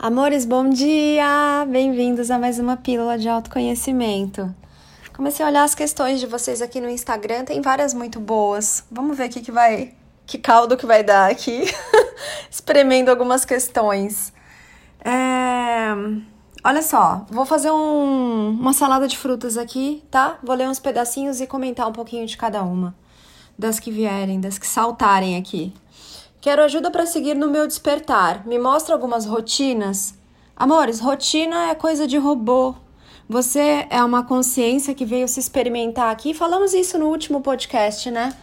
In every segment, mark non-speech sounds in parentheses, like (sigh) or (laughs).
Amores, bom dia! Bem-vindos a mais uma pílula de autoconhecimento. Comecei a olhar as questões de vocês aqui no Instagram, tem várias muito boas. Vamos ver o que, que vai. Que caldo que vai dar aqui, (laughs) espremendo algumas questões. É... Olha só, vou fazer um, uma salada de frutas aqui, tá? Vou ler uns pedacinhos e comentar um pouquinho de cada uma. Das que vierem, das que saltarem aqui. Quero ajuda para seguir no meu despertar. Me mostra algumas rotinas. Amores, rotina é coisa de robô. Você é uma consciência que veio se experimentar aqui. Falamos isso no último podcast, né?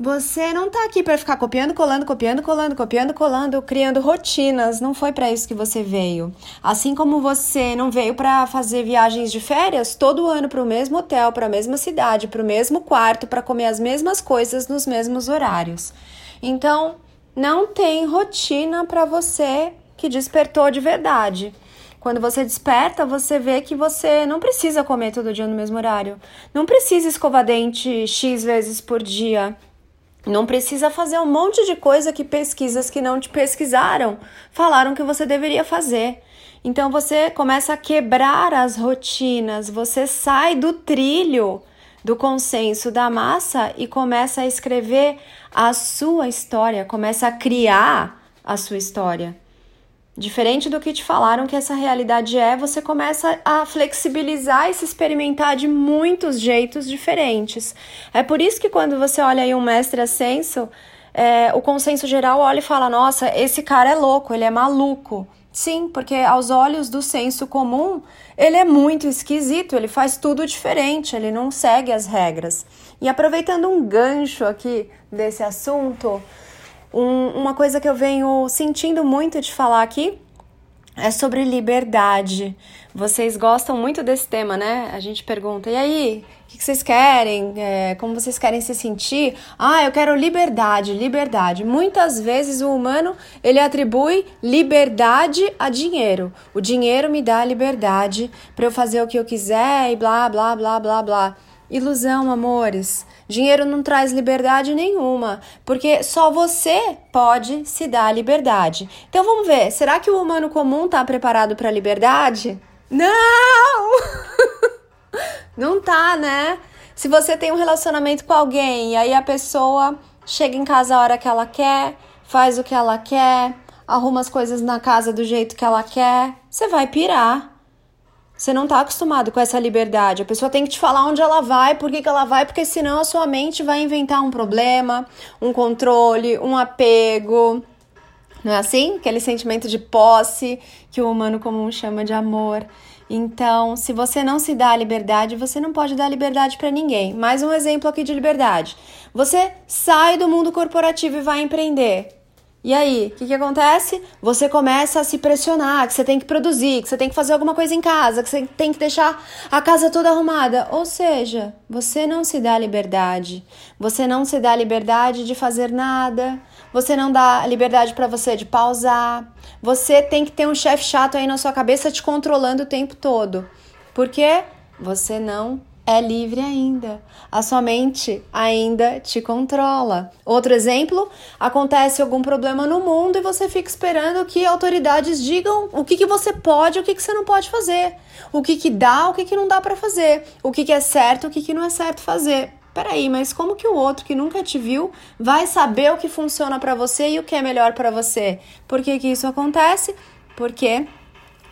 Você não tá aqui para ficar copiando, colando, copiando, colando, copiando, colando, criando rotinas. Não foi para isso que você veio. Assim como você não veio para fazer viagens de férias todo ano para o mesmo hotel, para a mesma cidade, para o mesmo quarto, para comer as mesmas coisas nos mesmos horários. Então, não tem rotina para você que despertou de verdade. Quando você desperta, você vê que você não precisa comer todo dia no mesmo horário. Não precisa escovar dente X vezes por dia. Não precisa fazer um monte de coisa que pesquisas que não te pesquisaram falaram que você deveria fazer. Então você começa a quebrar as rotinas, você sai do trilho do consenso da massa e começa a escrever a sua história, começa a criar a sua história. Diferente do que te falaram que essa realidade é, você começa a flexibilizar e se experimentar de muitos jeitos diferentes. É por isso que quando você olha aí um mestre ascenso, é, o consenso geral olha e fala: nossa, esse cara é louco, ele é maluco. Sim, porque aos olhos do senso comum, ele é muito esquisito, ele faz tudo diferente, ele não segue as regras. E aproveitando um gancho aqui desse assunto, um, uma coisa que eu venho sentindo muito de falar aqui é sobre liberdade. Vocês gostam muito desse tema, né? A gente pergunta, e aí, o que, vocês querem? É, como vocês querem se sentir? Ah, eu quero liberdade, liberdade. Muitas vezes o humano ele atribui liberdade a dinheiro. O dinheiro me dá liberdade para eu fazer o que eu quiser e blá, blá, blá, blá, blá. Ilusão, amores. Dinheiro não traz liberdade nenhuma, porque só você pode se dar liberdade. Então vamos ver, será que o humano comum está preparado para liberdade? Não! (laughs) não tá, né? Se você tem um relacionamento com alguém e aí a pessoa chega em casa a hora que ela quer, faz o que ela quer, arruma as coisas na casa do jeito que ela quer, você vai pirar. Você não está acostumado com essa liberdade. A pessoa tem que te falar onde ela vai, por que, que ela vai, porque senão a sua mente vai inventar um problema, um controle, um apego. Não é assim? Aquele sentimento de posse que o humano comum chama de amor. Então, se você não se dá a liberdade, você não pode dar liberdade para ninguém. Mais um exemplo aqui de liberdade. Você sai do mundo corporativo e vai empreender. E aí, o que, que acontece? Você começa a se pressionar, que você tem que produzir, que você tem que fazer alguma coisa em casa, que você tem que deixar a casa toda arrumada. Ou seja, você não se dá liberdade. Você não se dá liberdade de fazer nada. Você não dá liberdade para você de pausar. Você tem que ter um chefe chato aí na sua cabeça te controlando o tempo todo. Porque você não é livre ainda. A sua mente ainda te controla. Outro exemplo: acontece algum problema no mundo e você fica esperando que autoridades digam o que, que você pode e o que, que você não pode fazer. O que, que dá, o que, que não dá para fazer. O que, que é certo, o que, que não é certo fazer. Peraí, mas como que o outro que nunca te viu vai saber o que funciona para você e o que é melhor para você? Por que, que isso acontece? Porque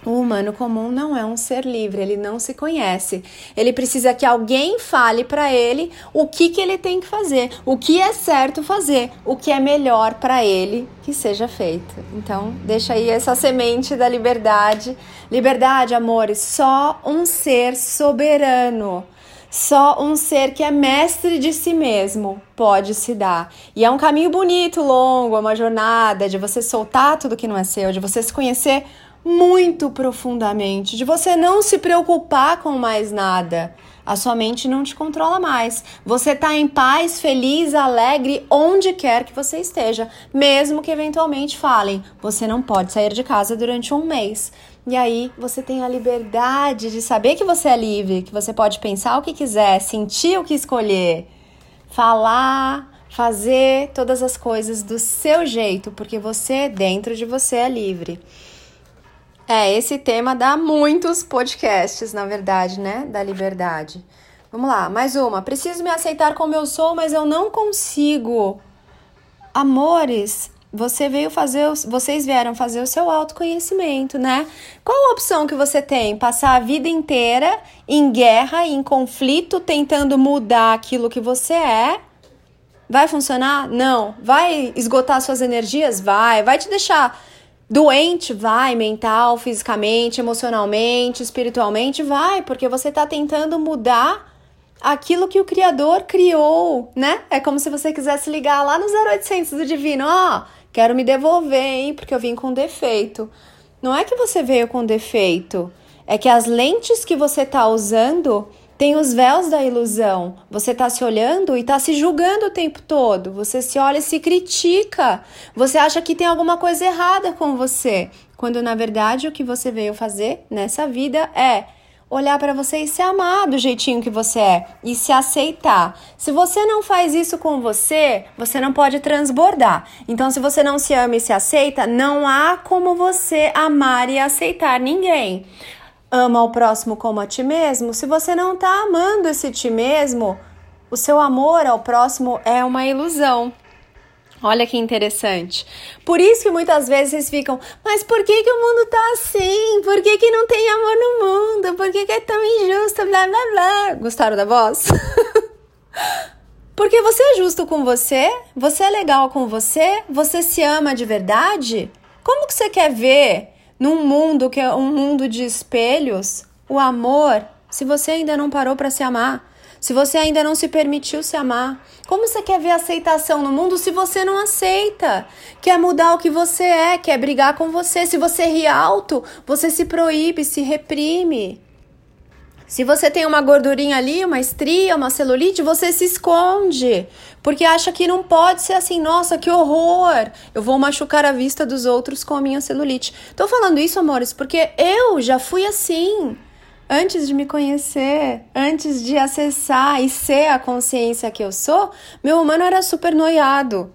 o humano comum não é um ser livre, ele não se conhece. Ele precisa que alguém fale para ele o que, que ele tem que fazer, o que é certo fazer, o que é melhor para ele que seja feito. Então, deixa aí essa semente da liberdade. Liberdade, amores, só um ser soberano. Só um ser que é mestre de si mesmo pode se dar. E é um caminho bonito, longo, é uma jornada de você soltar tudo que não é seu, de você se conhecer muito profundamente, de você não se preocupar com mais nada. A sua mente não te controla mais. Você está em paz, feliz, alegre, onde quer que você esteja, mesmo que eventualmente falem, você não pode sair de casa durante um mês. E aí você tem a liberdade de saber que você é livre, que você pode pensar o que quiser, sentir o que escolher, falar, fazer todas as coisas do seu jeito, porque você dentro de você é livre. É, esse tema dá muitos podcasts, na verdade, né? Da liberdade. Vamos lá, mais uma. Preciso me aceitar como eu sou, mas eu não consigo. Amores, você veio fazer, vocês vieram fazer o seu autoconhecimento, né? Qual a opção que você tem? Passar a vida inteira em guerra, em conflito, tentando mudar aquilo que você é? Vai funcionar? Não. Vai esgotar suas energias? Vai. Vai te deixar Doente, vai, mental, fisicamente, emocionalmente, espiritualmente, vai, porque você está tentando mudar aquilo que o Criador criou, né? É como se você quisesse ligar lá no 0800 do Divino, ó, oh, quero me devolver, hein, porque eu vim com defeito. Não é que você veio com defeito, é que as lentes que você está usando tem os véus da ilusão. Você está se olhando e está se julgando o tempo todo. Você se olha e se critica. Você acha que tem alguma coisa errada com você. Quando na verdade o que você veio fazer nessa vida é olhar para você e se amar do jeitinho que você é e se aceitar. Se você não faz isso com você, você não pode transbordar. Então, se você não se ama e se aceita, não há como você amar e aceitar ninguém ama o próximo como a ti mesmo, se você não está amando esse ti mesmo, o seu amor ao próximo é uma ilusão. Olha que interessante. Por isso que muitas vezes vocês ficam, mas por que, que o mundo tá assim? Por que, que não tem amor no mundo? Por que, que é tão injusto? Blá blá blá. Gostaram da voz? (laughs) Porque você é justo com você, você é legal com você, você se ama de verdade. Como que você quer ver num mundo que é um mundo de espelhos, o amor, se você ainda não parou para se amar, se você ainda não se permitiu se amar, como você quer ver aceitação no mundo se você não aceita? Quer mudar o que você é, quer brigar com você. Se você ri alto, você se proíbe, se reprime. Se você tem uma gordurinha ali, uma estria, uma celulite, você se esconde, porque acha que não pode ser assim, nossa, que horror! Eu vou machucar a vista dos outros com a minha celulite. Tô falando isso, amores, porque eu já fui assim. Antes de me conhecer, antes de acessar e ser a consciência que eu sou, meu humano era super noiado.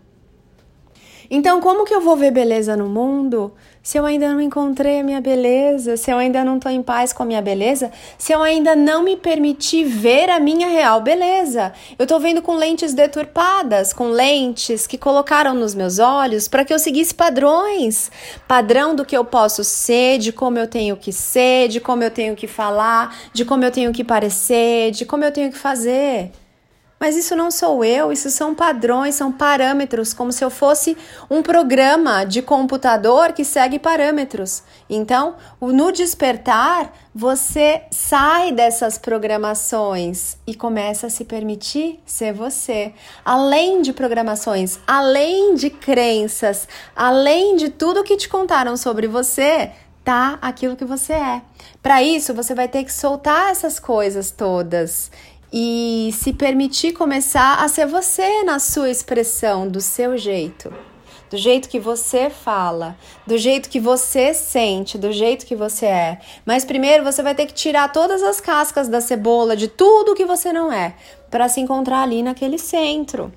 Então, como que eu vou ver beleza no mundo se eu ainda não encontrei a minha beleza, se eu ainda não estou em paz com a minha beleza, se eu ainda não me permiti ver a minha real beleza. Eu estou vendo com lentes deturpadas, com lentes que colocaram nos meus olhos para que eu seguisse padrões. Padrão do que eu posso ser, de como eu tenho que ser, de como eu tenho que falar, de como eu tenho que parecer, de como eu tenho que fazer. Mas isso não sou eu, isso são padrões, são parâmetros, como se eu fosse um programa de computador que segue parâmetros. Então, no despertar, você sai dessas programações e começa a se permitir ser você. Além de programações, além de crenças, além de tudo que te contaram sobre você, tá aquilo que você é. Para isso, você vai ter que soltar essas coisas todas e se permitir começar a ser você na sua expressão, do seu jeito. Do jeito que você fala, do jeito que você sente, do jeito que você é. Mas primeiro você vai ter que tirar todas as cascas da cebola, de tudo que você não é, para se encontrar ali naquele centro.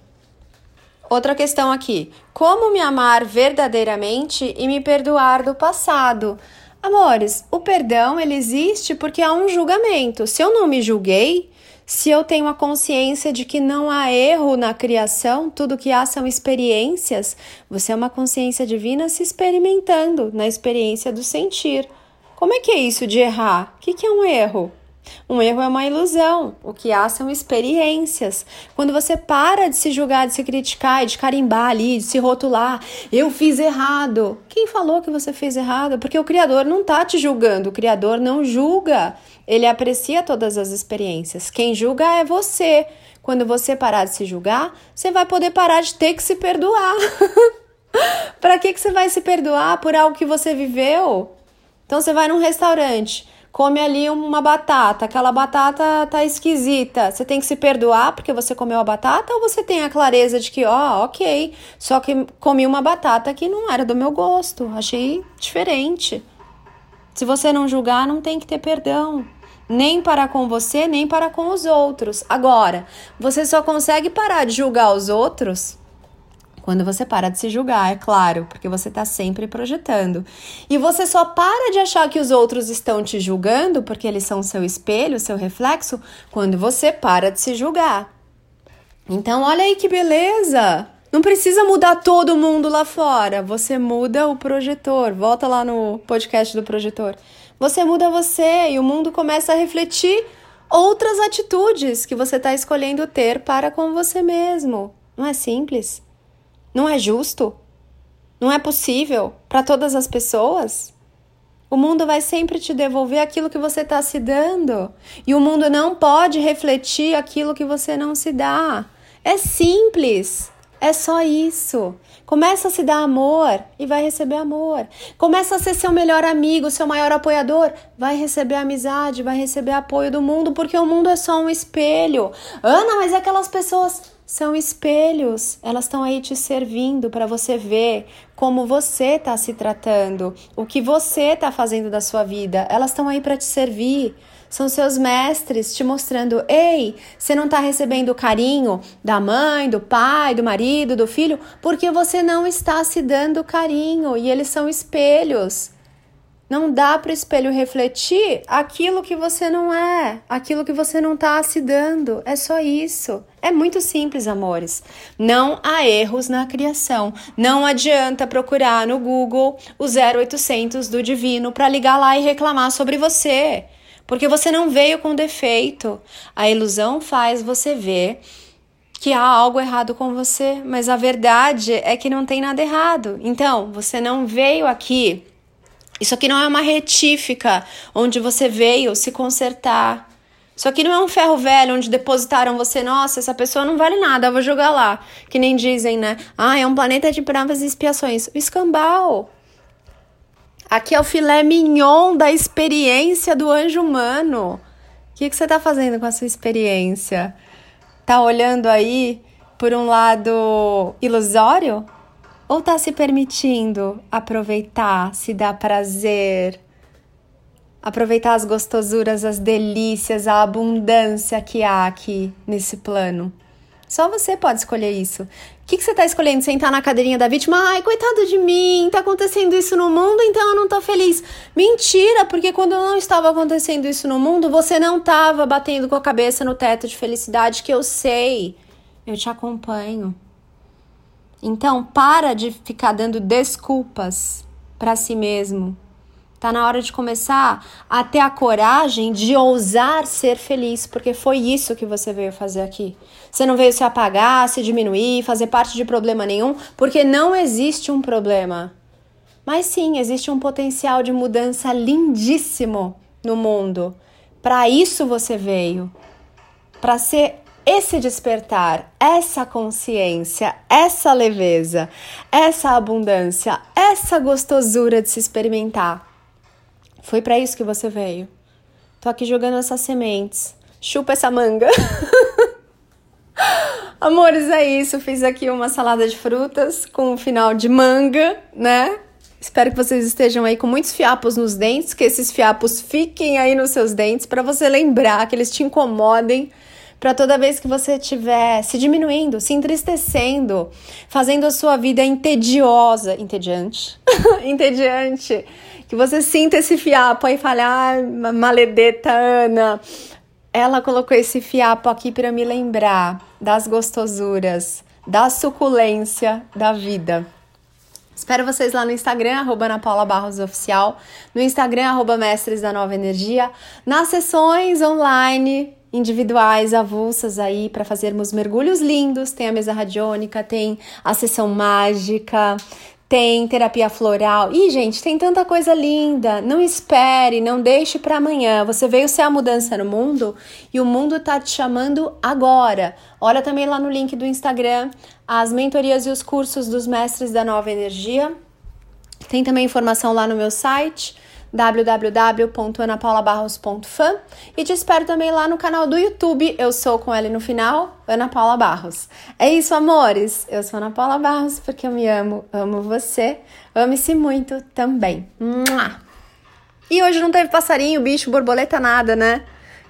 Outra questão aqui: como me amar verdadeiramente e me perdoar do passado? Amores, o perdão ele existe porque há um julgamento. Se eu não me julguei, se eu tenho a consciência de que não há erro na criação, tudo que há são experiências, você é uma consciência divina se experimentando na experiência do sentir. Como é que é isso de errar? O que é um erro? Um erro é uma ilusão. O que há são experiências. Quando você para de se julgar, de se criticar, de carimbar ali, de se rotular, eu fiz errado. Quem falou que você fez errado? Porque o Criador não está te julgando. O Criador não julga. Ele aprecia todas as experiências. Quem julga é você. Quando você parar de se julgar, você vai poder parar de ter que se perdoar. (laughs) Para que, que você vai se perdoar por algo que você viveu? Então você vai num restaurante, come ali uma batata, aquela batata tá esquisita. Você tem que se perdoar porque você comeu a batata ou você tem a clareza de que, ó, oh, ok, só que comi uma batata que não era do meu gosto, achei diferente. Se você não julgar, não tem que ter perdão. Nem para com você, nem para com os outros. Agora, você só consegue parar de julgar os outros Quando você para de se julgar, é claro, porque você está sempre projetando. E você só para de achar que os outros estão te julgando, porque eles são seu espelho, seu reflexo, quando você para de se julgar. Então, olha aí que beleza! Não precisa mudar todo mundo lá fora. Você muda o projetor. Volta lá no podcast do projetor. Você muda você e o mundo começa a refletir outras atitudes que você está escolhendo ter para com você mesmo. Não é simples? Não é justo? Não é possível para todas as pessoas? O mundo vai sempre te devolver aquilo que você está se dando. E o mundo não pode refletir aquilo que você não se dá. É simples. É só isso. Começa a se dar amor e vai receber amor. Começa a ser seu melhor amigo, seu maior apoiador, vai receber amizade, vai receber apoio do mundo, porque o mundo é só um espelho. Ana, mas aquelas pessoas são espelhos, elas estão aí te servindo para você ver como você está se tratando, o que você está fazendo da sua vida. Elas estão aí para te servir. São seus mestres te mostrando: ei, você não está recebendo o carinho da mãe, do pai, do marido, do filho, porque você não está se dando carinho. E eles são espelhos. Não dá para o espelho refletir aquilo que você não é, aquilo que você não está se dando. É só isso. É muito simples, amores. Não há erros na criação. Não adianta procurar no Google o 0800 do divino para ligar lá e reclamar sobre você porque você não veio com defeito. A ilusão faz você ver que há algo errado com você, mas a verdade é que não tem nada errado. Então, você não veio aqui. Isso aqui não é uma retífica onde você veio se consertar. Isso aqui não é um ferro velho onde depositaram você, nossa, essa pessoa não vale nada, eu vou jogar lá. Que nem dizem, né? Ah, é um planeta de provas e expiações. O escambau. Aqui é o filé mignon da experiência do anjo humano. O que, que você está fazendo com a sua experiência? Tá olhando aí por um lado ilusório? Ou tá se permitindo aproveitar, se dar prazer, aproveitar as gostosuras, as delícias, a abundância que há aqui nesse plano? Só você pode escolher isso. O que, que você está escolhendo? Sentar na cadeirinha da vítima? Ai, coitado de mim, tá acontecendo isso no mundo, então eu não tô feliz. Mentira, porque quando não estava acontecendo isso no mundo, você não estava batendo com a cabeça no teto de felicidade, que eu sei. Eu te acompanho. Então, para de ficar dando desculpas para si mesmo Tá na hora de começar a ter a coragem de ousar ser feliz, porque foi isso que você veio fazer aqui. Você não veio se apagar, se diminuir, fazer parte de problema nenhum, porque não existe um problema. Mas sim, existe um potencial de mudança lindíssimo no mundo. Para isso você veio. Para ser esse despertar, essa consciência, essa leveza, essa abundância, essa gostosura de se experimentar. Foi para isso que você veio. Tô aqui jogando essas sementes. Chupa essa manga. (laughs) Amores, é isso. Fiz aqui uma salada de frutas com um final de manga, né? Espero que vocês estejam aí com muitos fiapos nos dentes, que esses fiapos fiquem aí nos seus dentes para você lembrar que eles te incomodem, para toda vez que você estiver se diminuindo, se entristecendo, fazendo a sua vida entediosa, entediante, (laughs) entediante, que você sinta esse fiapo aí e fale, ah, maledeta Ana, ela colocou esse fiapo aqui para me lembrar das gostosuras, da suculência da vida. Espero vocês lá no Instagram, arroba Ana Paula Barros Oficial, no Instagram, arroba Mestres da Nova Energia, nas sessões online, individuais, avulsas aí, para fazermos mergulhos lindos. Tem a mesa radiônica, tem a sessão mágica, tem terapia floral. E, gente, tem tanta coisa linda. Não espere, não deixe para amanhã. Você veio ser a mudança no mundo e o mundo tá te chamando agora. Olha também lá no link do Instagram as mentorias e os cursos dos mestres da nova energia. Tem também informação lá no meu site www.anapaulabarros.fan e te espero também lá no canal do YouTube. Eu sou com ele no final, Ana Paula Barros. É isso, amores. Eu sou Ana Paula Barros porque eu me amo, amo você. Ame-se muito também. E hoje não teve passarinho, bicho, borboleta, nada, né?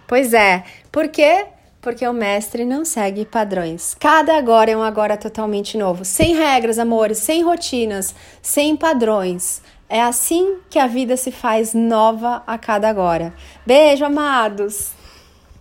Pois é. Por quê? porque o mestre não segue padrões. Cada agora é um agora totalmente novo, sem regras, amores, sem rotinas, sem padrões. É assim que a vida se faz nova a cada agora. Beijo, amados!